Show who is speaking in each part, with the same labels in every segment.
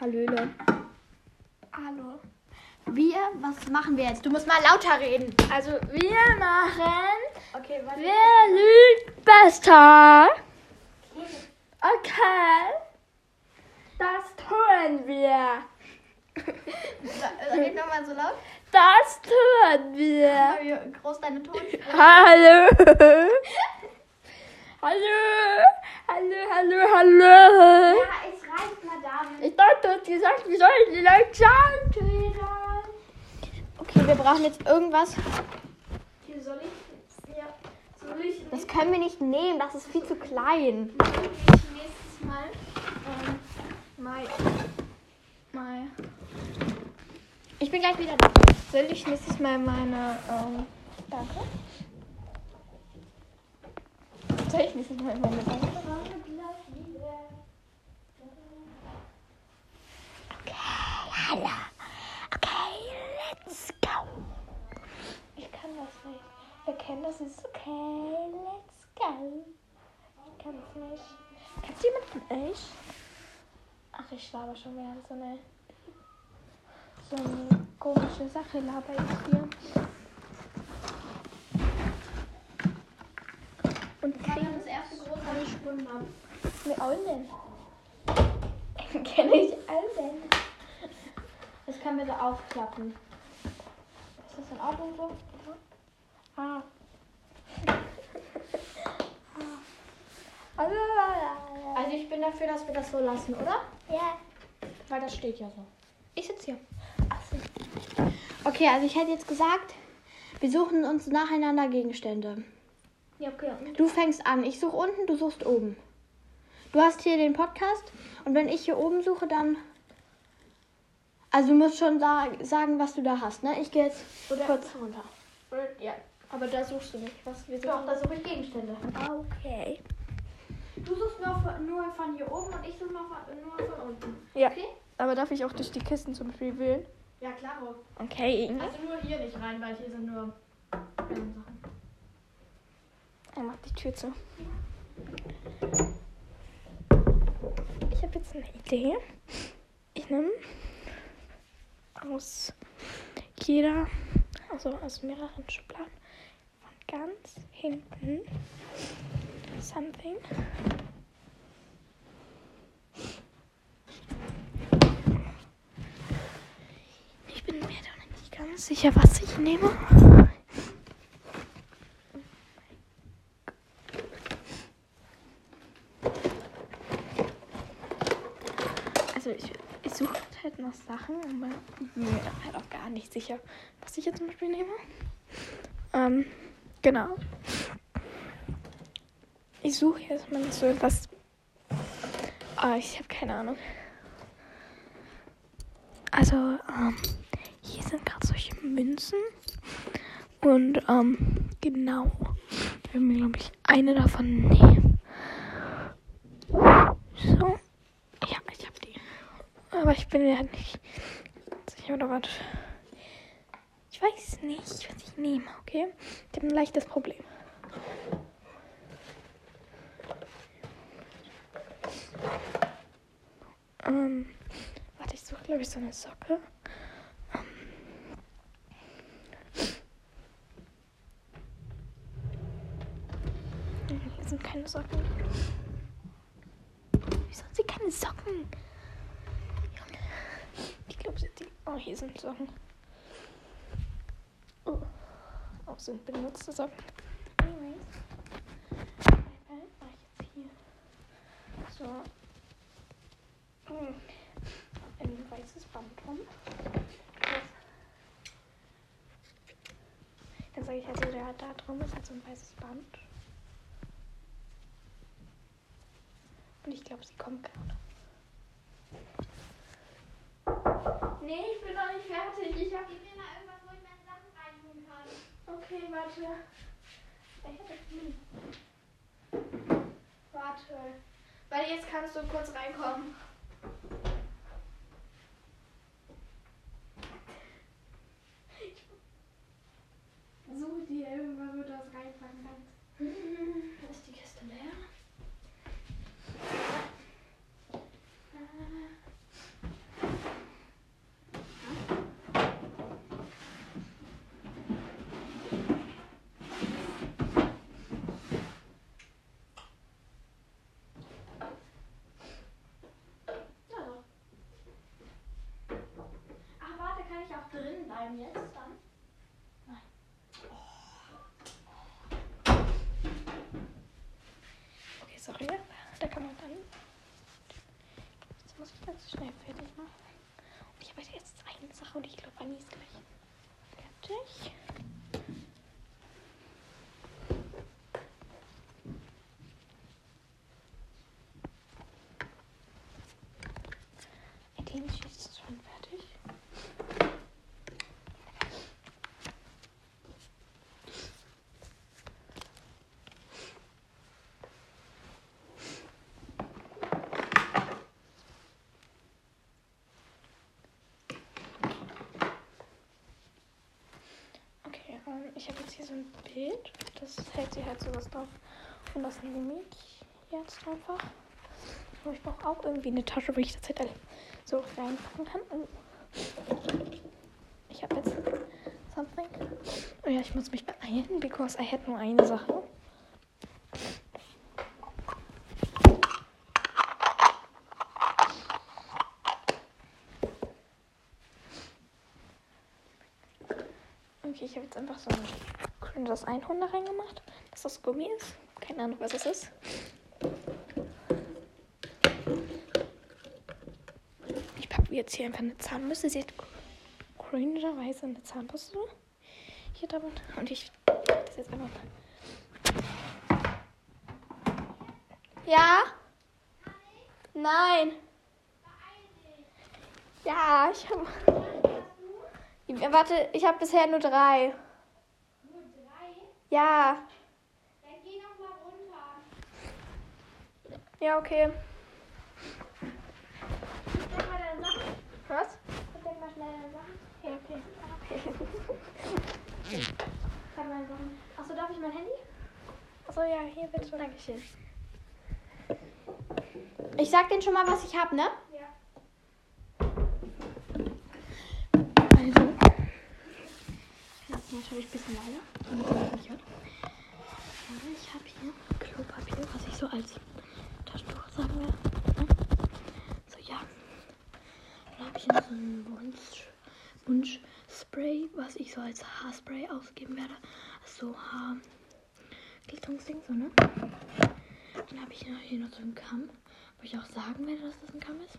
Speaker 1: Hallöle.
Speaker 2: Hallo.
Speaker 1: Wir, was machen wir jetzt? Du musst mal lauter reden.
Speaker 2: Also wir machen
Speaker 1: Okay, warte.
Speaker 2: Wer lügt besser? Okay. Das tun wir.
Speaker 1: Red nochmal so laut.
Speaker 2: Das tun wir.
Speaker 1: Wie groß deine Tonspur
Speaker 2: Hallo. Hallo. Hallo, hallo, hallo.
Speaker 1: Ja, es reicht, Madame.
Speaker 2: Ich dachte, du hast gesagt, wir sollen die Leute schauen.
Speaker 1: Okay, wir brauchen jetzt irgendwas.
Speaker 2: Hier soll ich. Ja. Soll ich
Speaker 1: Das können wir nicht nehmen, das ist viel zu klein.
Speaker 2: ich nächstes Mal. Ähm, mal. Mal.
Speaker 1: Ich bin gleich wieder da.
Speaker 2: Soll ich nächstes Mal meine. Ähm, danke. Ich nächstes Mal meine Danke?
Speaker 1: Hallo. Okay, let's go.
Speaker 2: Ich kann das nicht. Wer kennt das? Ist okay. Let's go. Ich kann es nicht. Kannst jemand von euch? Ach, ich laber schon wieder so eine. So eine komische Sache laber ich hier. Und
Speaker 1: Ich kann das erste große Schwimmbad.
Speaker 2: Mit Allen. Kenne ich Allen.
Speaker 1: Das wir so aufklappen. Ist das in Ordnung so?
Speaker 2: Ah. Also,
Speaker 1: Also ich bin dafür, dass wir das so lassen, oder?
Speaker 2: ja.
Speaker 1: Weil das steht ja so.
Speaker 2: Ich sitze hier.
Speaker 1: Okay, also ich hätte jetzt gesagt, wir suchen uns nacheinander Gegenstände.
Speaker 2: Ja, okay.
Speaker 1: Du fängst an. Ich suche unten, du suchst oben. Du hast hier den Podcast und wenn ich hier oben suche, dann. Also du musst schon sa sagen, was du da hast, ne? Ich gehe jetzt
Speaker 2: Oder-
Speaker 1: kurz runter.
Speaker 2: Ja, aber da suchst du nicht. Was wir
Speaker 1: Doch, da suche ich Gegenstände.
Speaker 2: Okay.
Speaker 1: Du suchst nur von, nur von hier oben und ich suche noch von, nur von unten.
Speaker 2: Ja.
Speaker 1: Okay?
Speaker 2: Aber darf ich auch durch die Kisten zum Beispiel wählen?
Speaker 1: Ja, klar.
Speaker 2: Okay.
Speaker 1: Also nur hier nicht rein, weil hier sind nur.
Speaker 2: Er macht die Tür zu. Ich habe jetzt eine Idee. Ich nehme aus jeder, also aus mehreren Schubladen von ganz hinten something. Ich bin mir da nicht ganz sicher, was ich nehme. Also ich, ich suche nach Sachen, aber ich bin mir halt auch gar nicht sicher, was ich jetzt zum Beispiel nehme. Ähm, genau. Ich suche jetzt mal so etwas. Ah, ich habe keine Ahnung. Also, ähm, hier sind gerade solche Münzen. Und, ähm, genau. Ich will mir, glaube ich, eine davon nehmen. So. Ja, ich habe die. Aber ich bin mir halt nicht sicher, oder was. Ich weiß nicht, was ich nehme, okay? Ich habe ein leichtes Problem. Ähm, warte, ich suche, glaube ich, so eine Socke. Ähm. Hier sind keine Socken. Wieso hat sie keine Socken? Glaube, die. Oh, hier sind Socken. Oh, oh sind benutzte Socken. Anyways. Mach ich jetzt hier. So. Hm. Ein weißes Band drum. Dann sage ich also, der da drum ist halt so ein weißes Band. Und ich glaube, sie kommt gerade. Nee, ich bin noch nicht fertig. Ich
Speaker 1: Gib mir mal irgendwas, wo ich meine Sachen reintun kann.
Speaker 2: Okay, warte. Ich hab. Warte. Weil jetzt kannst du kurz reinkommen. Suche dir irgendwas, wo du das reinpacken kannst.
Speaker 1: Da ist die Kiste leer. dann jetzt? Dann?
Speaker 2: Okay, sorry. Da kann man dann. Jetzt muss ich ganz schnell fertig machen. Und ich habe jetzt eine Sache und ich glaube, Anni ist gleich fertig. Eigentlich ist es schon fertig. Okay, ähm, so ein Bild. Das hält sie halt sowas drauf. Und das nehme ich jetzt einfach. Aber ich brauche auch irgendwie eine Tasche, wo ich das halt so reinpacken kann. Oh. Ich habe jetzt something. Oh ja, ich muss mich beeilen, because I had nur eine Sache. Okay, ich habe jetzt einfach so ein cringes Einhorn da reingemacht, dass das Gummi ist. Keine Ahnung, was es ist. Ich packe jetzt hier einfach eine Zahnbürste. Sie hat cringerweise eine Zahnbürste hier drin. Und ich das jetzt einfach. Ja? Nein. Ja, ich habe. Warte, ich habe bisher nur drei. Ja.
Speaker 1: Dann geh noch mal runter.
Speaker 2: Ja, okay. Was?
Speaker 1: Versteck mal schnell deine Sachen.
Speaker 2: Ja, okay.
Speaker 1: Ich hab meine Sachen. Achso, darf ich mein Handy?
Speaker 2: Achso, ja, hier bitte.
Speaker 1: Dankeschön. Ich sag denen schon mal, was ich hab, ne?
Speaker 2: Ja.
Speaker 1: Also. Das ist natürlich ein bisschen leider, damit ihr das nicht hört. Aber ich habe hier Klopapier, was ich so als Taschentuch sagen. Ne? So, ja. Dann habe ich hier so ein Wunsch, Wunschspray, was ich so als Haarspray ausgeben werde. Also Haarglitzungsding, so, ne? Dann habe ich hier noch- hier noch so einen Kamm, wo ich auch sagen werde, dass das ein Kamm ist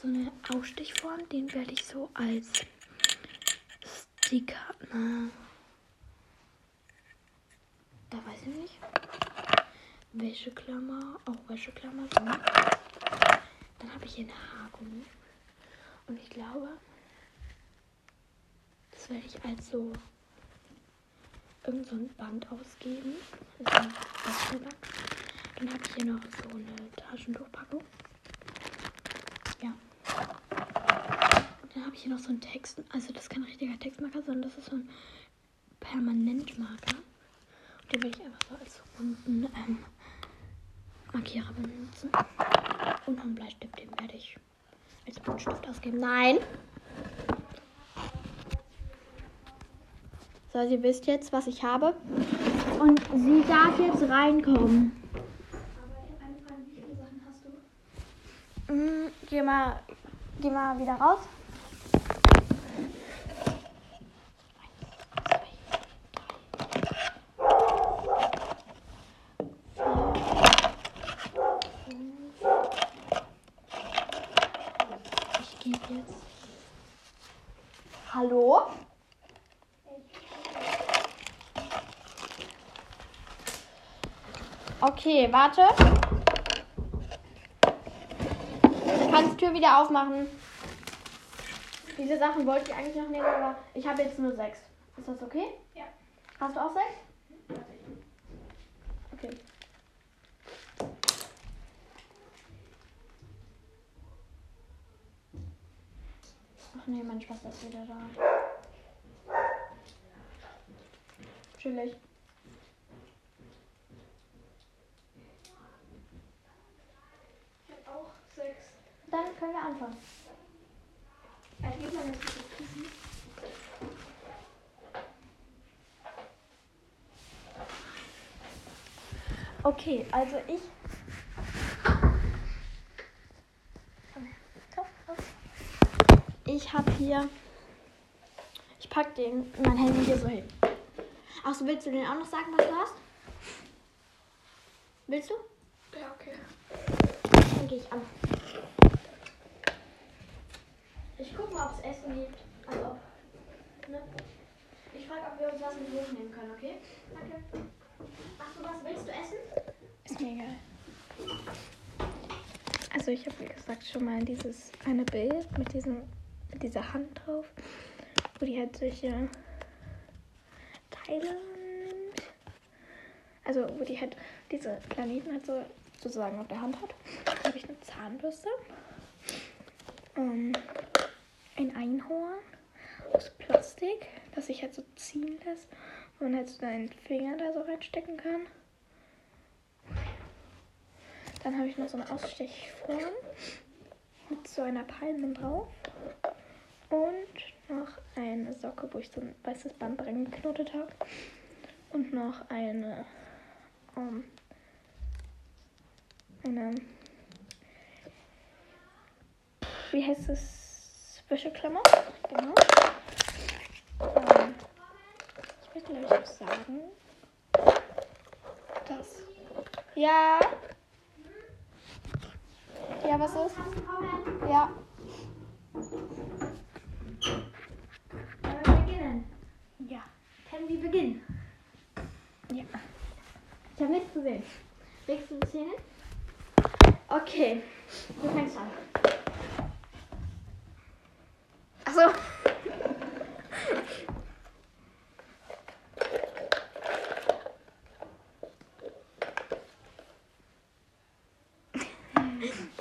Speaker 1: so eine Ausstichform, den werde ich so als Sticker. Na, da weiß ich nicht. Wäscheklammer, auch Wäscheklammer. So. Dann habe ich hier eine Haargummi. Und ich glaube, das werde ich als so irgend so ein Band ausgeben. Also. Dann habe ich hier noch so eine Taschentuchpackung. Ja. Und dann habe ich hier noch so einen Text. Also das ist kein richtiger Textmarker, sondern das ist so ein Permanentmarker. Und den werde ich einfach so als runden ähm, Markierer benutzen. Und noch einen Bleistift, den werde ich als Buntstift ausgeben. Nein! So, ihr wisst jetzt, was ich habe. Und sie darf jetzt reinkommen.
Speaker 2: Aber eine Frage, wie viele Sachen hast du?
Speaker 1: Mm, Geh mal, geh mal wieder raus. Ich gebe jetzt. Hallo? Okay, warte. Du kannst die Tür wieder aufmachen. Diese Sachen wollte ich eigentlich noch nehmen, aber ich habe jetzt nur sechs. Ist das okay?
Speaker 2: Ja.
Speaker 1: Hast du auch sechs? Okay. Ach nee, meine Schwester ist wieder da. Chillig.
Speaker 2: Ich habe auch sechs.
Speaker 1: Dann können wir anfangen.
Speaker 2: Also gib mal das Kissen.
Speaker 1: Okay, also ich. Ich ich habe hier. Ich pack den mein Handy hier so hin. Achso, willst du denn auch noch sagen, was du hast? Willst du?
Speaker 2: Ja, okay.
Speaker 1: Dann gehe ich an. Ich guck mal, ob es Essen gibt. Also, ne? Ich frage, ob wir uns was mit hochnehmen können, okay? Danke. Achso, was willst du essen?
Speaker 2: Ist mir egal. Also ich habe wie gesagt schon mal dieses eine Bild mit diesem mit dieser Hand drauf, wo die halt solche Teile. Also wo die halt diese Planeten halt so sozusagen auf der Hand hat. Da habe ich eine Zahnbürste. Ähm, ein Einhorn aus Plastik, das sich halt so ziehen lässt, wo man halt so seinen Finger da so reinstecken kann. Dann habe ich noch so eine Ausstechform mit so einer Palme drauf. Und noch eine Socke, wo ich so ein weißes Band dran geknotet habe. Und noch eine, ähm, eine, wie heißt es? Wäscheklammer. Genau. Ähm, ich will glaube ich auch sagen, dass, ja, ja, was ist? Ja.
Speaker 1: Wollen wir beginnen?
Speaker 2: Ja.
Speaker 1: Können wir beginnen?
Speaker 2: Ja.
Speaker 1: Ich habe nichts gesehen. Legst du das hin? Okay, du fängst an.
Speaker 2: Achso.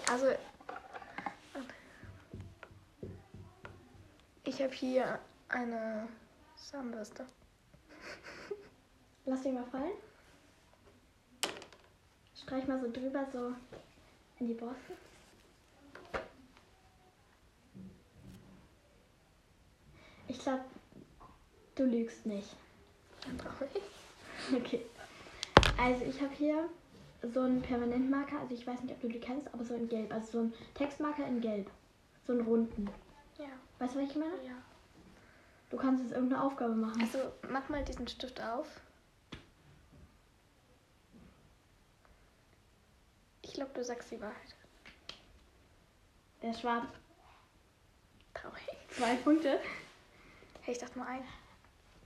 Speaker 2: Also, ich habe hier eine Zahnbürste.
Speaker 1: Lass dich mal fallen. Streich mal so drüber, so in die Borste. Ich glaube, du lügst nicht.
Speaker 2: Dann brauche ich.
Speaker 1: Okay. Also ich habe hier so einen Permanentmarker, also ich weiß nicht, ob du die kennst, aber so in Gelb. Also so einen Textmarker in Gelb. So einen runden.
Speaker 2: Ja.
Speaker 1: Weißt du, was ich meine?
Speaker 2: Ja.
Speaker 1: Du kannst jetzt irgendeine Aufgabe machen.
Speaker 2: Also, mach mal diesen Stift auf. Ich glaube, du sagst die Wahrheit.
Speaker 1: Der ist schwarz.
Speaker 2: Traurig.
Speaker 1: Zwei Punkte.
Speaker 2: Hey, ich dachte mal ein.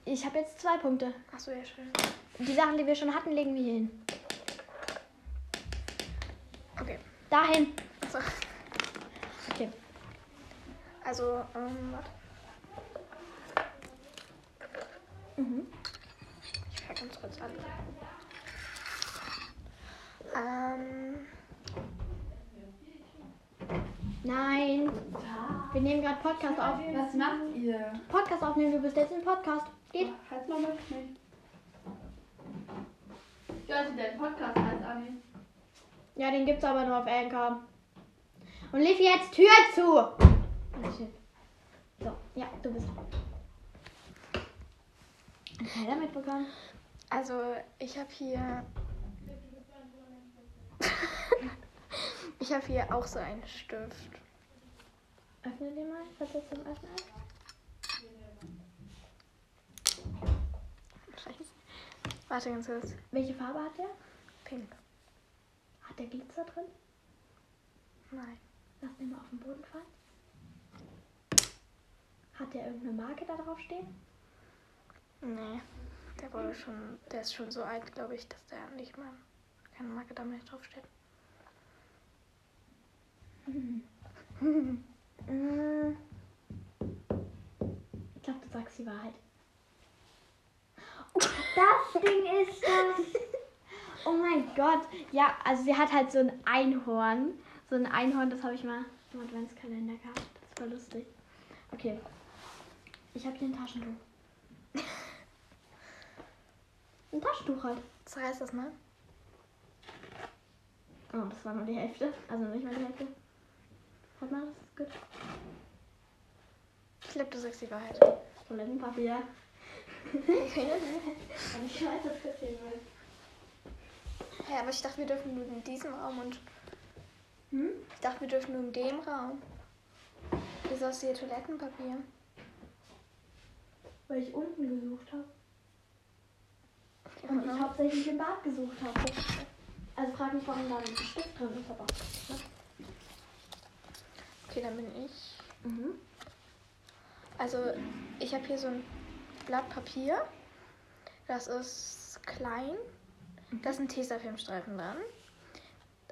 Speaker 1: Ich habe jetzt zwei Punkte.
Speaker 2: Achso, ja, schön.
Speaker 1: Die Sachen, die wir schon hatten, legen wir hier hin.
Speaker 2: Okay.
Speaker 1: Dahin.
Speaker 2: Achso.
Speaker 1: Okay.
Speaker 2: Also, ähm, warte.
Speaker 1: Mhm.
Speaker 2: Ich fange ganz kurz an. Ähm,
Speaker 1: Nein. Wir nehmen gerade Podcast auf.
Speaker 3: Was macht ihr?
Speaker 1: Podcast aufnehmen, du bist jetzt im Podcast. Geht.
Speaker 3: Halt mal mit mich. Ich weiß, wie dein Podcast heißt, Anni.
Speaker 1: Ja, den gibt's aber nur auf Anchor. Und lief jetzt Tür zu. Shit. So, ja, du bist. Hat keiner mitbekommen?
Speaker 2: also, ich habe hier. ich habe hier auch so einen Stift.
Speaker 1: Öffne den mal, was jetzt zum Öffnen ist.
Speaker 2: Scheiße. Warte ganz kurz.
Speaker 1: Welche Farbe hat der?
Speaker 2: Pink.
Speaker 1: Hat der Glitzer drin?
Speaker 2: Nein.
Speaker 1: Lass den mal auf den Boden fallen. Hat der irgendeine Marke da drauf stehen?
Speaker 2: Nee. Der wurde schon. Der ist schon so alt, glaube ich, dass der nicht mal keine Marke da mehr draufsteht.
Speaker 1: Mm. Ich glaube, du sagst die Wahrheit. Das Ding ist das. Oh mein Gott. Ja, also sie hat halt so ein Einhorn. So ein Einhorn, das habe ich mal im Adventskalender gehabt. Das war lustig. Okay. Ich habe hier ein Taschentuch. Ein Taschentuch halt.
Speaker 2: Zerreiß das mal.
Speaker 1: Oh, das war nur die Hälfte. Also nicht mal die Hälfte. Halt mal, das ist gut.
Speaker 2: Ich glaube, du sagst die Wahrheit.
Speaker 1: Toilettenpapier.
Speaker 2: Ja, aber ich dachte, wir dürfen nur in diesem Raum und.
Speaker 1: Hm?
Speaker 2: Ich dachte, wir dürfen nur in dem Raum. Wieso hast du hier Toilettenpapier?
Speaker 1: Weil ich unten gesucht habe. Und ich
Speaker 2: genau.
Speaker 1: hauptsächlich im Bad gesucht habe. Also frag mich, warum da ein Stift drin ist, aber.
Speaker 2: Okay, dann bin ich.
Speaker 1: Mhm.
Speaker 2: Also, ich habe hier so ein Blatt Papier. Das ist klein. Da ist ein Tesafilmstreifen dran.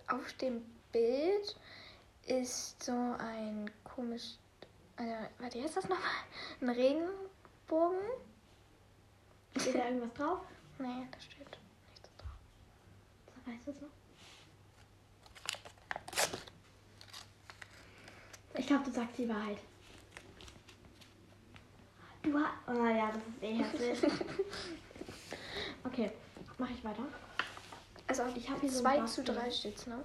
Speaker 2: Auf dem Bild ist so ein komisch. Äh, warte, heißt das nochmal? Ein Regenbogen?
Speaker 1: Steht da irgendwas drauf?
Speaker 2: Nee, da steht nichts drauf.
Speaker 1: Weißt du es noch? Ich glaube, du sagst die Wahrheit. Du hast. Oh ja, das ist eh hässlich. okay, mache ich weiter.
Speaker 2: Also,
Speaker 1: Ich hab hier so ein
Speaker 2: 2
Speaker 1: Bastel.
Speaker 2: zu 3 steht's, ne?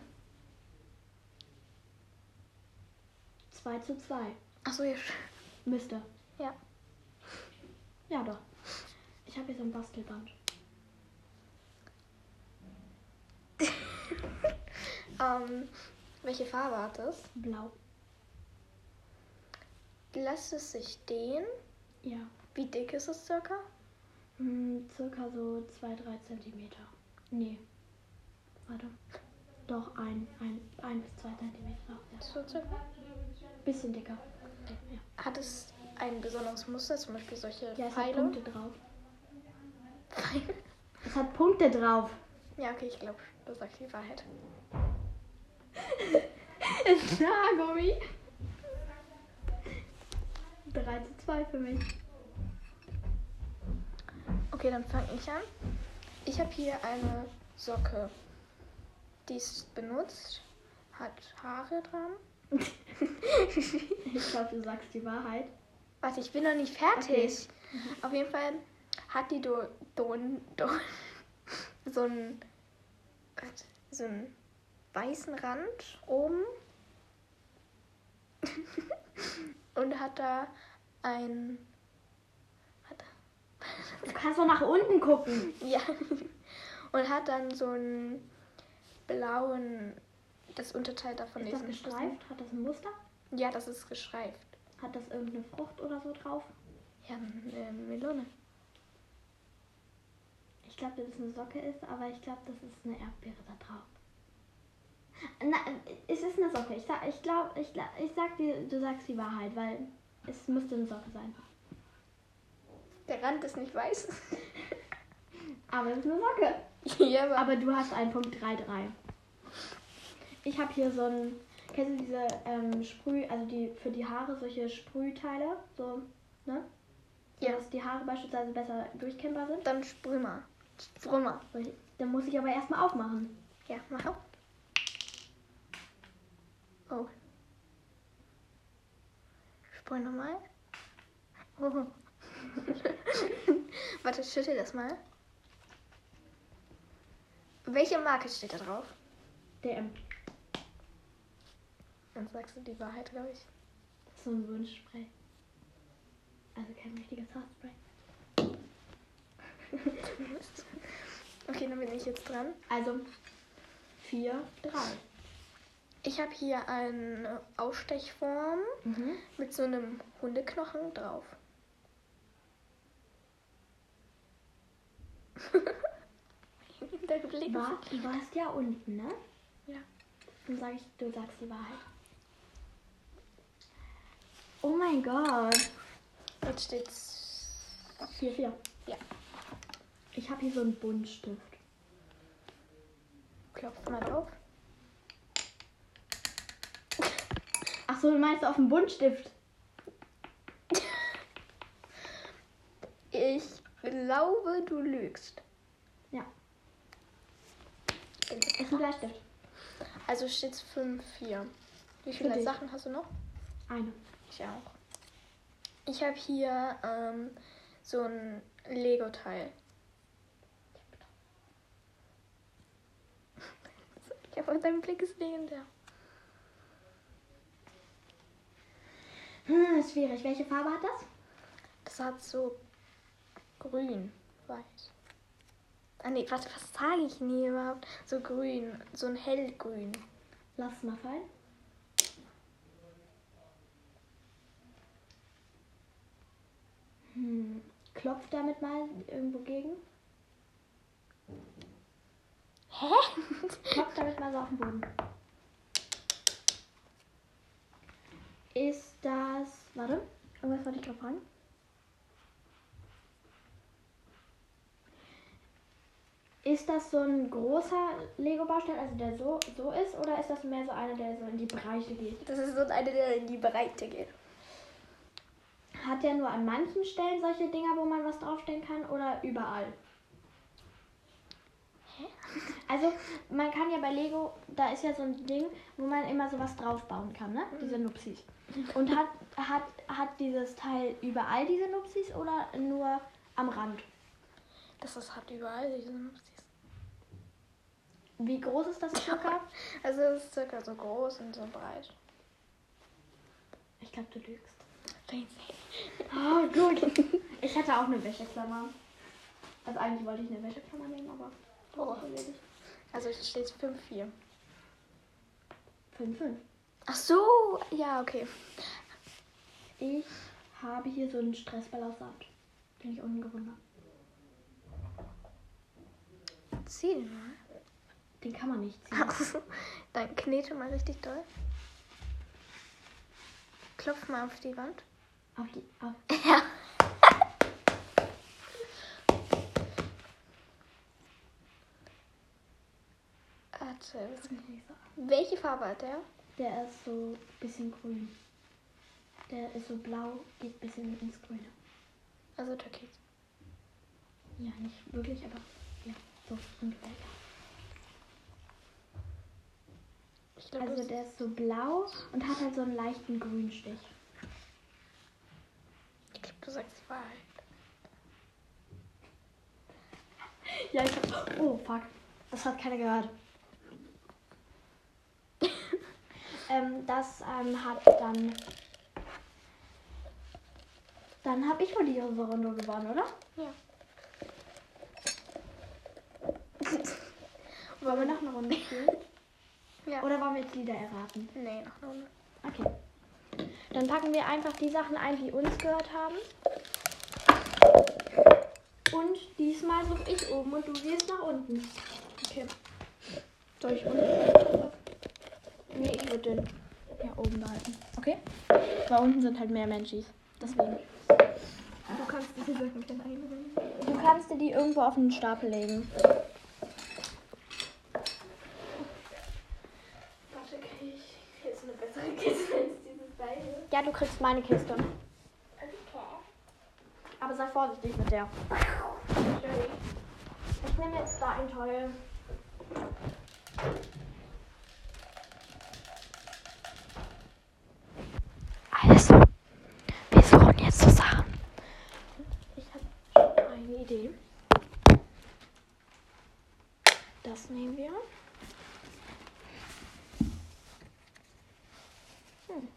Speaker 1: 2 zu 2.
Speaker 2: Achso, ja.
Speaker 1: Müsste.
Speaker 2: Ja.
Speaker 1: Ja, doch. Ich habe hier so ein Bastelband.
Speaker 2: ähm, welche Farbe hat das?
Speaker 1: Blau.
Speaker 2: Lässt es sich dehnen?
Speaker 1: Ja.
Speaker 2: Wie dick ist es circa?
Speaker 1: Hm, circa so 2-3 Zentimeter. Nee. Warte. Doch, ein, ein, ein bis zwei Zentimeter. Ja.
Speaker 2: So circa?
Speaker 1: Bisschen dicker.
Speaker 2: Hat es ein besonderes Muster, zum Beispiel solche
Speaker 1: Ja, es hat
Speaker 2: Pfeile?
Speaker 1: Punkte drauf.
Speaker 2: Pfeile?
Speaker 1: Es hat Punkte drauf.
Speaker 2: Ja, okay, ich glaube, du sagst die Wahrheit.
Speaker 1: Ist klar, Gummi. 3 zu 2 für mich.
Speaker 2: Okay, dann fange ich an. Ich habe hier eine Socke. Die ist benutzt, hat Haare dran.
Speaker 1: Ich glaube, du sagst die Wahrheit.
Speaker 2: Warte, ich bin noch nicht fertig. Auf jeden Fall hat die do, do, do, so einen warte, so einen weißen Rand oben und hat da ein hat,
Speaker 1: Du kannst doch nach unten gucken.
Speaker 2: ja und hat dann so einen blauen das Unterteil davon
Speaker 1: Ist das
Speaker 2: diesen
Speaker 1: gestreift? Hat das ein Muster?
Speaker 2: Ja, das ist gestreift.
Speaker 1: Hat das irgendeine Frucht oder so drauf?
Speaker 2: Ja, eine Melone.
Speaker 1: Ich glaube, dass es eine Socke ist, aber ich glaube, das ist eine Erdbeere da drauf. Na, es ist eine Socke. Ich, sag, ich glaube, ich, ich sag dir, du sagst die Wahrheit, weil es müsste eine Socke sein.
Speaker 2: Der Rand ist nicht weiß.
Speaker 1: Aber es ist eine Socke.
Speaker 2: ja, aber
Speaker 1: Aber du hast einen Punkt 3-3. Ich habe hier so ein, kennst du diese ähm, Sprüh, also die für die Haare solche Sprühteile, so, ne? So,
Speaker 2: Ja.
Speaker 1: Dass die Haare beispielsweise besser durchkennbar sind.
Speaker 2: dann sprüh mal. Sprüh mal.
Speaker 1: So, ich- Dann muss ich aber erstmal aufmachen.
Speaker 2: Ja, mach auf. Oh. Sprüh nochmal. Oh. Warte, schüttel das mal. Welche Marke steht da drauf?
Speaker 1: DM.
Speaker 2: Dann sagst du die Wahrheit, glaube ich.
Speaker 1: So ein Wunschspray. Also kein richtiges Haarspray.
Speaker 2: Okay, dann bin ich jetzt dran.
Speaker 1: Also 4, 3.
Speaker 2: Ich habe hier eine Ausstechform
Speaker 1: Mhm.
Speaker 2: mit so einem Hundeknochen drauf. Der Blick
Speaker 1: War, du warst ja unten, ne?
Speaker 2: Ja.
Speaker 1: Dann sage ich, du sagst die Wahrheit. Oh mein Gott.
Speaker 2: Jetzt steht's.
Speaker 1: 4, 4.
Speaker 2: Ja.
Speaker 1: Ich habe hier so einen Buntstift.
Speaker 2: Klopft mal drauf.
Speaker 1: Ach so, du meinst auf dem Buntstift?
Speaker 2: Ich glaube, du lügst.
Speaker 1: Ja. Ist ein Bleistift.
Speaker 2: Also steht's 5-4. Wie
Speaker 1: Für
Speaker 2: viele
Speaker 1: dich.
Speaker 2: Sachen hast du noch?
Speaker 1: Eine.
Speaker 2: Ich auch. Ich habe hier ähm, so ein Lego-Teil. Ja, aber dein Blick ist legendär.
Speaker 1: Hm, ist schwierig. Welche Farbe hat das?
Speaker 2: Das hat so grün, weiß. Ah nee, warte, was sage ich nie überhaupt? So grün, so ein hellgrün.
Speaker 1: Lass mal fallen. Hm, klopft damit mal irgendwo gegen?
Speaker 2: Hä?
Speaker 1: klopft damit mal so auf den Boden. Ist das. Warte, irgendwas wollte ich gerade fragen. Ist das so ein großer Lego-Baustein, also der so, so ist, oder ist das mehr so einer, der so in die Breite geht?
Speaker 2: Das ist so eine, der in die Breite geht.
Speaker 1: Hat der nur an manchen Stellen solche Dinger, wo man was draufstellen kann, oder überall?
Speaker 2: Hä?
Speaker 1: Also, man kann ja bei Lego, da ist ja so ein Ding, wo man immer sowas draufbauen kann, ne? Diese Nupsis. Und hat, hat, hat dieses Teil überall diese Nupsis oder nur am Rand?
Speaker 2: Das ist hat überall diese Nupsis.
Speaker 1: Wie groß ist das circa?
Speaker 2: Also es ist circa so groß und so breit.
Speaker 1: Ich glaube, du lügst. Oh, gut. Ich hatte auch eine Wäscheklammer. Also eigentlich wollte ich eine Wäscheklammer nehmen, aber
Speaker 2: Oh. Also es steht 5-4.
Speaker 1: 5, 5.
Speaker 2: Ach so, ja, okay.
Speaker 1: Ich habe hier so einen Saat. Den ich unten gefunden habe.
Speaker 2: Zieh den mal.
Speaker 1: Den kann man nicht ziehen.
Speaker 2: Dann knete mal richtig doll. Klopf mal auf die Wand.
Speaker 1: Auf die, auf,
Speaker 2: Ja. Warte, welche Farbe hat der?
Speaker 1: Der ist so ein bisschen grün. Der ist so blau, geht ein bisschen ins Grüne.
Speaker 2: Also Türkis.
Speaker 1: Ja, nicht wirklich, aber ja, so ungefähr.
Speaker 2: Glaube,
Speaker 1: Also der ist so blau und hat halt so einen leichten Grünstich.
Speaker 2: ich glaub, du sagst Wahrheit.
Speaker 1: Ja, ich hab, Oh, fuck. Das hat keiner gehört. Ähm, das ähm, hat dann. Dann habe ich wohl die Runde gewonnen, oder?
Speaker 2: Ja.
Speaker 1: Wollen wir noch eine Runde spielen?
Speaker 2: Ja.
Speaker 1: Oder wollen wir jetzt Lieder erraten?
Speaker 2: Nee, noch eine Runde.
Speaker 1: Okay. Dann packen wir einfach die Sachen ein, die uns gehört haben. Und diesmal suche ich oben und du gehst nach unten. Okay. Soll ich unten? Nee, ich würde den hier oben behalten. Okay? Weil unten sind halt mehr Menschis. Deswegen.
Speaker 2: Du kannst diese Sachen dann einbringen.
Speaker 1: Du kannst dir die irgendwo auf einen Stapel legen.
Speaker 2: Warte, krieg ich jetzt eine bessere Kiste als dieses beide?
Speaker 1: Ja, du kriegst meine Kiste.
Speaker 2: Okay.
Speaker 1: Aber sei vorsichtig mit der. Ich nehme jetzt da ein Teil. Das nehmen wir. Hm.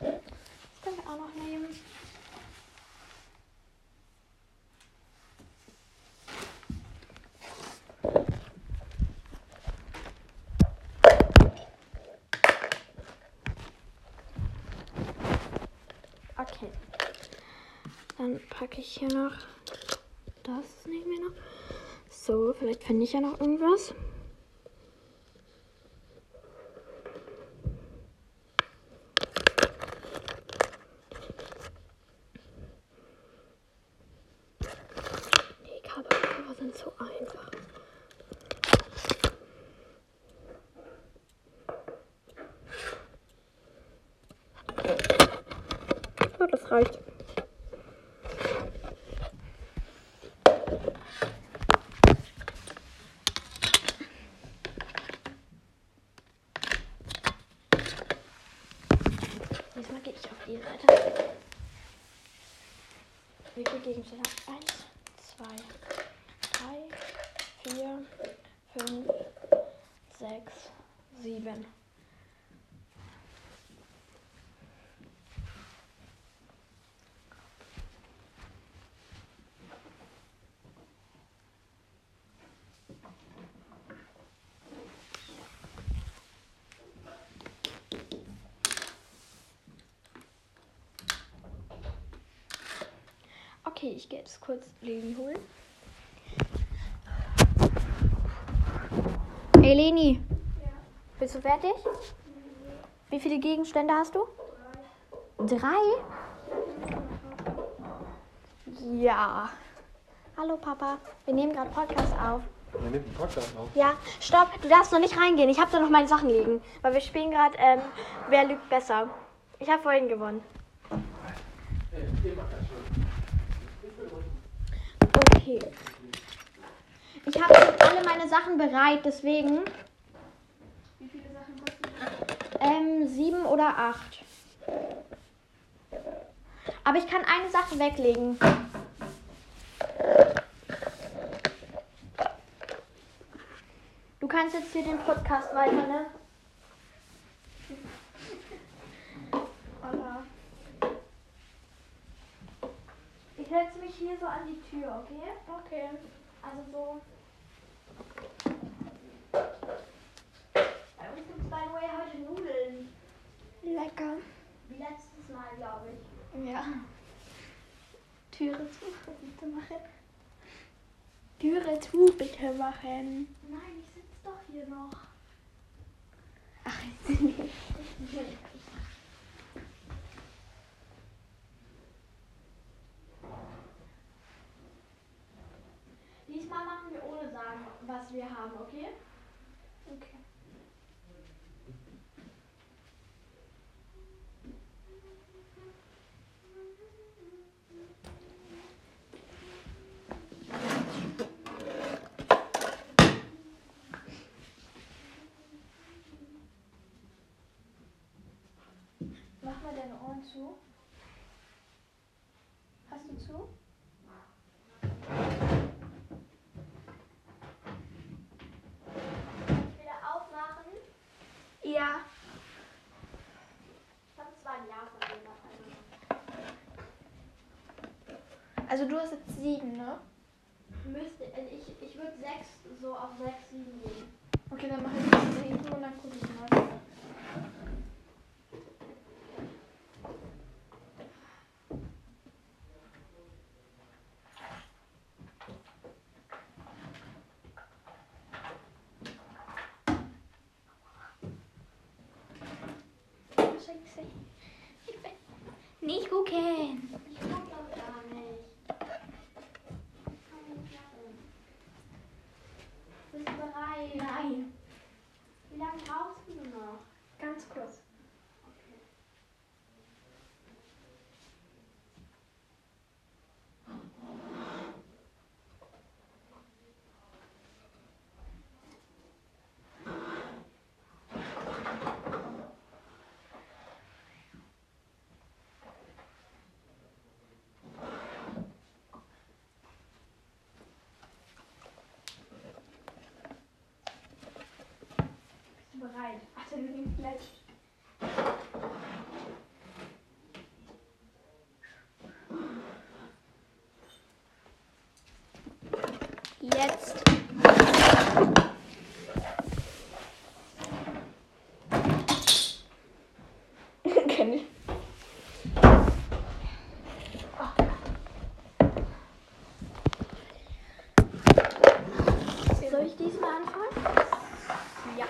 Speaker 1: Das können wir auch noch nehmen. Okay. Dann packe ich hier noch das nehmen wir noch. So, vielleicht finde ich ja noch irgendwas. Die Kabelcover sind so einfach. So, das reicht. Diesmal gehe ich auf die Seite. Wie viele Gegenstände? Eins, zwei, drei, vier, fünf, sechs, sieben. Okay. Ich gehe jetzt kurz Leni holen. Hey Leni. Bist du fertig? Wie viele Gegenstände hast du? Drei. Ja. Hallo Papa, wir nehmen gerade Podcast auf.
Speaker 4: Wir nehmen den Podcast auf.
Speaker 1: Ja, stopp, du darfst noch nicht reingehen. Ich habe da noch meine Sachen liegen. Weil wir spielen gerade, ähm, wer lügt besser. Ich habe vorhin gewonnen. Okay. Ich habe jetzt alle meine Sachen bereit, deswegen.
Speaker 3: Wie viele Sachen kosten
Speaker 1: Ähm, sieben oder acht. Aber ich kann eine Sache weglegen. Du kannst jetzt hier den Podcast weiter, ne? Holla. Ich setze mich hier so an die Tür, okay?
Speaker 2: Okay.
Speaker 1: Also so. Bei uns gibt es by the way heute Nudeln.
Speaker 2: Lecker.
Speaker 1: Wie letztes Mal, glaube ich.
Speaker 2: Ja. Türe zu, bitte machen.
Speaker 1: Türe zu, bitte machen. Nein, ich sitze doch hier noch.
Speaker 2: Ach,
Speaker 1: Diesmal machen wir ohne sagen, wir haben, okay?
Speaker 2: okay. Mach mal deine Ohren zu. Hast du zu?
Speaker 1: Wieder aufmachen.
Speaker 2: Ja.
Speaker 1: Ich habe zwei Ja von dem
Speaker 2: Also du hast jetzt sieben, ne?
Speaker 1: Müsste, äh, ich, ich würde sechs, so auf sechs, sieben gehen.
Speaker 2: Okay, dann mache ich jetzt sieben und dann gucke ich mal. Scheiße. Ich will Nicht gucken.
Speaker 1: Ich guck doch gar nicht. Kann nicht machen. Bist du bereit?
Speaker 2: Nein.
Speaker 1: Wie lange brauchst du noch?
Speaker 2: Ganz kurz.
Speaker 1: Bist du nimmst gleich.
Speaker 2: Jetzt. Kenn ich.
Speaker 1: Soll ich diesmal anfangen?
Speaker 2: Ja.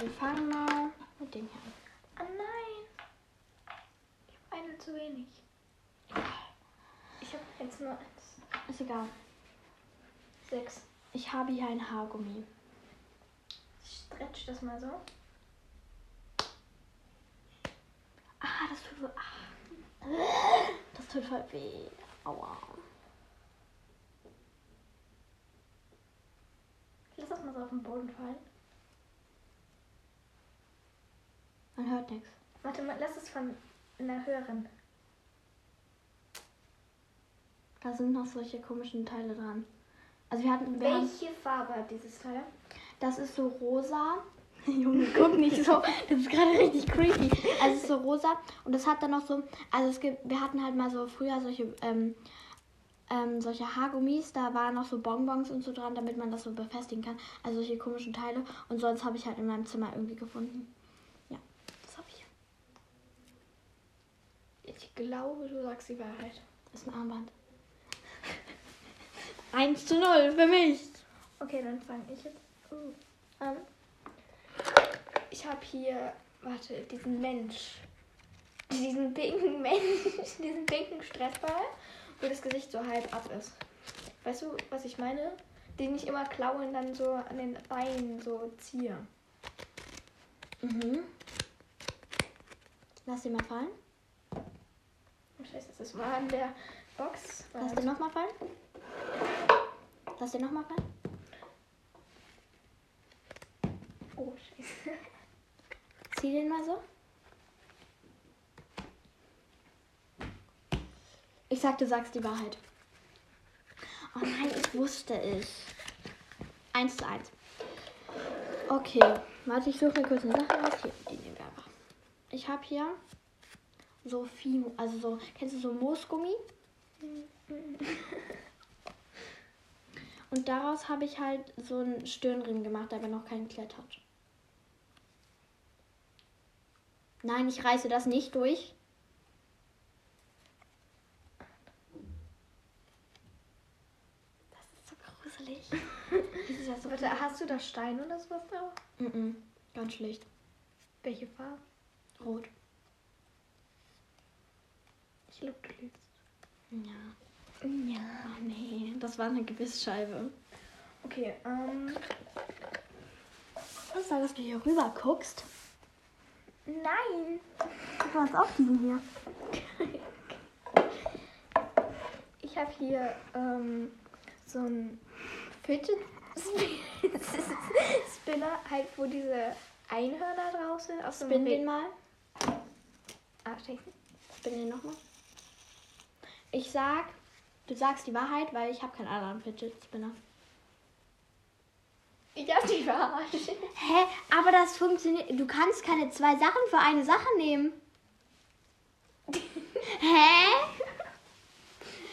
Speaker 1: Wir fangen mal mit dem hier an.
Speaker 2: Oh nein. Ich habe eine zu wenig. Ich habe jetzt nur eins.
Speaker 1: Ist egal.
Speaker 2: Sechs.
Speaker 1: Ich habe hier ein Haargummi.
Speaker 2: Ich stretch das mal so.
Speaker 1: Ah, das tut. Ah. Das tut voll weh. Aua.
Speaker 2: Lass das mal so auf den Boden fallen.
Speaker 1: Man hört nichts.
Speaker 2: Warte mal, lass es von einer höheren.
Speaker 1: Da sind noch solche komischen Teile dran. Also wir hatten. Wir haben,
Speaker 2: Welche Farbe hat dieses Teil?
Speaker 1: das ist so rosa. Junge, guck nicht so. Das ist gerade richtig creepy. Also es ist so rosa und das hat dann noch so. Also es gibt. Wir hatten halt mal so früher solche. Ähm, ähm, solche Haargummis, da waren noch so Bonbons und so dran, damit man das so befestigen kann. Also solche komischen Teile. Und sonst habe ich halt in meinem Zimmer irgendwie gefunden. Ja, das habe ich.
Speaker 2: Ich glaube, du sagst die Wahrheit.
Speaker 1: Das ist ein Armband. 1 zu 0 für mich.
Speaker 2: Okay, dann fange ich jetzt uh, an. Ich habe hier, warte, diesen Mensch. Diesen pinken Mensch, diesen pinken Stressball, wo das Gesicht so halb ab ist. Weißt du, was ich meine? Den ich immer klaue und dann so an den Beinen so ziehe.
Speaker 1: Mhm. Lass den mal fallen.
Speaker 2: Scheiße, das war an der Box.
Speaker 1: Lass den nochmal fallen. Lass den nochmal fallen.
Speaker 2: Oh, Scheiße.
Speaker 1: Zieh den mal so. Ich sag, du sagst die Wahrheit. Oh nein, ich wusste es. Eins zu eins. Okay, warte, ich suche mir kurz eine Sache raus. Hier, die nehmen wir einfach. Ich habe hier so Fimo, also so, kennst du so Moosgummi? Und daraus habe ich halt so einen Stirnring gemacht, der aber noch keinen Klett hat. Nein, ich reiße das nicht durch. Das ist so gruselig. Das ist ja so
Speaker 2: Warte, hast du da Stein oder sowas drauf?
Speaker 1: Mhm, ganz schlicht.
Speaker 2: Welche Farbe?
Speaker 1: Rot.
Speaker 2: Ich glaube, du lügst.
Speaker 1: Ja.
Speaker 2: Ja.
Speaker 1: Oh nee, das war eine Gewissscheibe.
Speaker 2: Okay, ähm.
Speaker 1: Was soll, dass du hier rüber guckst?
Speaker 2: Nein!
Speaker 1: Du hast auch diesen hier.
Speaker 2: Ich habe hier ähm, so ein Fidget Spinner, halt, wo diese Einhörner drauf sind. Auf so Re-
Speaker 1: den mal.
Speaker 2: Ah.
Speaker 1: Spinn den nochmal. Ich sag, du sagst die Wahrheit, weil ich habe keinen anderen Fidget Spinner.
Speaker 2: Ich hab die verarscht.
Speaker 1: Hä? Aber das funktioniert. Du kannst keine zwei Sachen für eine Sache nehmen. Hä?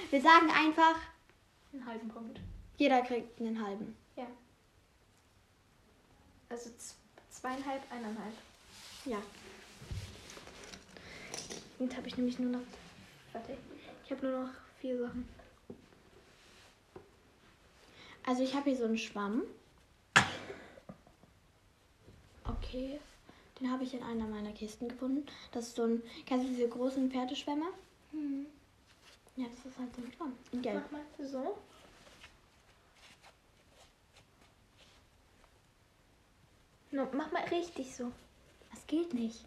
Speaker 1: Wir sagen einfach,
Speaker 2: Einen halben Punkt.
Speaker 1: jeder kriegt einen halben.
Speaker 2: Ja. Also zweieinhalb, eineinhalb.
Speaker 1: Ja.
Speaker 2: Jetzt habe ich nämlich nur noch. Warte. Ich habe nur noch vier Sachen.
Speaker 1: Also ich habe hier so einen Schwamm. Okay. Den habe ich in einer meiner Kisten gefunden. Das ist so ein. Kennst du diese großen Pferdeschwämme? Ja, das ist halt so ein Schwamm. In Gelb.
Speaker 2: Mach mal so. No, mach mal richtig so.
Speaker 1: Das geht nicht.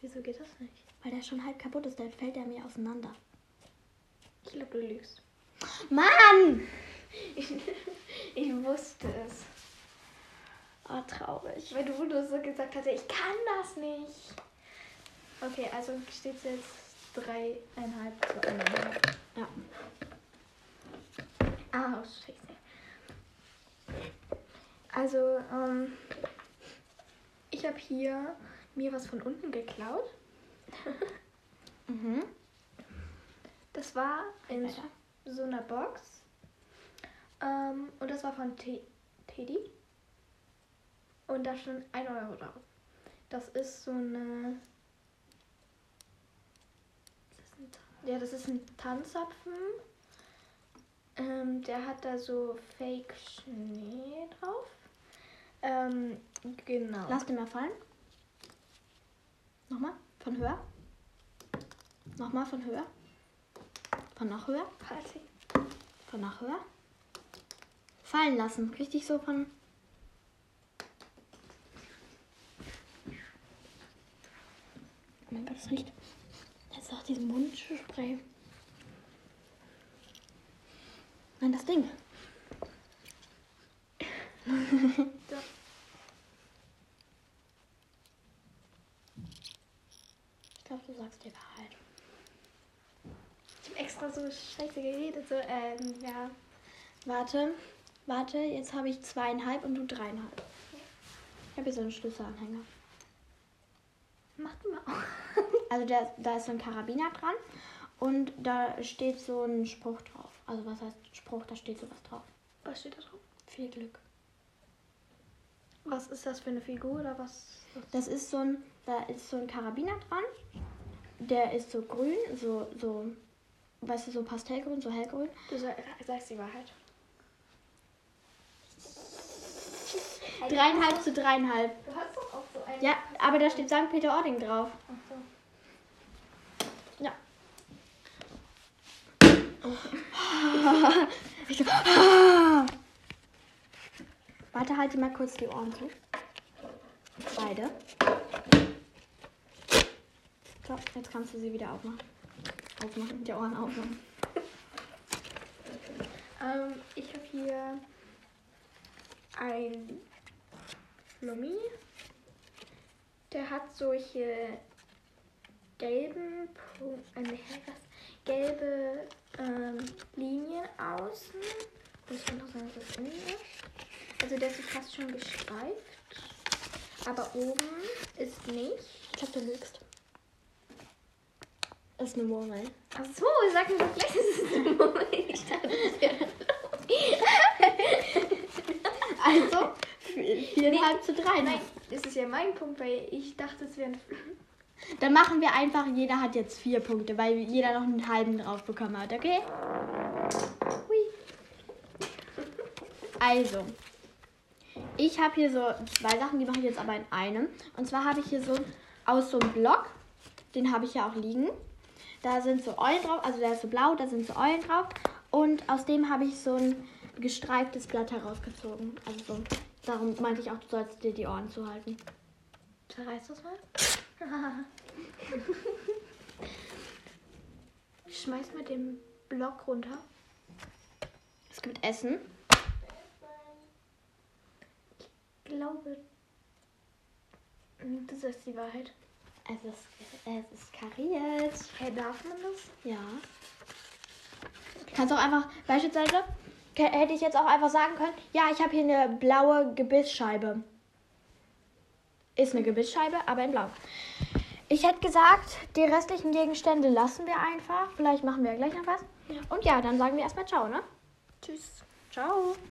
Speaker 2: Wieso geht das nicht?
Speaker 1: Weil der schon halb kaputt ist. Dann fällt er mir auseinander.
Speaker 2: Ich glaube, du lügst.
Speaker 1: Mann!
Speaker 2: Ich, ich wusste es.
Speaker 1: Oh, traurig.
Speaker 2: Weil du nur so gesagt hast, ich kann das nicht. Okay, also steht es jetzt dreieinhalb zu eineinhalb.
Speaker 1: Ja.
Speaker 2: Ah, oh, scheiße. Also, ähm, ich habe hier mir was von unten geklaut.
Speaker 1: Mhm.
Speaker 2: Das war in
Speaker 1: Weiter.
Speaker 2: so einer Box. Ähm, und das war von Te Teddy. Und da stand 1 Euro drauf. Das ist so eine. Ist ja, das ist ein Tanzapfen. Ähm, der hat da so Fake Schnee drauf. Ähm, genau.
Speaker 1: Lass den mal fallen. Nochmal. Von höher. Nochmal von höher. Von noch höher. Von nach höher. Fallen lassen. Richtig so von. Oh mein Gott, das riecht. Jetzt auch diesen Mundspray. Nein, das Ding.
Speaker 2: So.
Speaker 1: Ich glaube, du sagst die Wahrheit.
Speaker 2: Extra so scheiße geredet. So, ähm, ja.
Speaker 1: Warte, warte, jetzt habe ich zweieinhalb und du dreieinhalb. Ich habe hier so einen Schlüsselanhänger.
Speaker 2: Mach du mal auch.
Speaker 1: Also der, da ist so ein Karabiner dran und da steht so ein Spruch drauf. Also was heißt Spruch? Da steht sowas drauf.
Speaker 2: Was steht da drauf?
Speaker 1: Viel Glück.
Speaker 2: Was ist das für eine Figur oder was?
Speaker 1: Das ist so ein, da ist so ein Karabiner dran. Der ist so grün, so, so weißt du, so Pastellgrün, so hellgrün.
Speaker 2: Du sag- sagst die Wahrheit.
Speaker 1: Dreieinhalb zu dreieinhalb.
Speaker 3: Du hast doch auch so einen.
Speaker 1: Ja, aber da steht St. Peter-Ording drauf.
Speaker 2: Ach so.
Speaker 1: Ja. Ich so. Warte, halt dir mal kurz die Ohren zu. Beide. So, jetzt kannst du sie wieder aufmachen. Aufmachen, die Ohren aufmachen.
Speaker 2: Ähm, ich habe hier ein Flummi. Der hat solche gelben äh, gelbe ähm, Linien außen. Und ich kann auch sagen, dass das innen ist. Also der ist fast schon gestreift. Aber oben ist nicht.
Speaker 1: Ich glaube, du lügst. Das ist eine Murmel.
Speaker 2: Ach so, sag mir doch gleich, das ist ein Moment. Ich dachte, das wäre
Speaker 1: Also, viereinhalb zu drei.
Speaker 2: Nein, das ist ja mein Punkt, weil ich dachte, es wären
Speaker 1: Dann machen wir einfach, jeder hat jetzt vier Punkte, weil jeder noch einen halben drauf bekommen hat, okay? Hui. Also, ich habe hier so zwei Sachen, die mache ich jetzt aber in einem. Und zwar habe ich hier so aus so einem Block, den habe ich ja auch liegen. Da sind so Eulen drauf, also der ist so blau, da sind so Eulen drauf. Und aus dem habe ich so ein gestreiftes Blatt herausgezogen. Also so, darum meinte ich auch, du sollst dir die Ohren zuhalten.
Speaker 2: Zerreißt das mal? Schmeiß mal den Block runter.
Speaker 1: Es gibt Essen.
Speaker 2: Ich glaube, du sagst die Wahrheit.
Speaker 1: Es ist, es ist kariert.
Speaker 2: Hä, darf man das?
Speaker 1: Ja. Kannst auch einfach, beispielsweise, hätte ich jetzt auch einfach sagen können, ja, ich habe hier eine blaue Gebissscheibe. Ist eine Gebissscheibe, aber in blau. Ich hätte gesagt, die restlichen Gegenstände lassen wir einfach. Vielleicht machen wir gleich noch was. Und ja, dann sagen wir erstmal Ciao, ne?
Speaker 2: Tschüss.
Speaker 1: Ciao.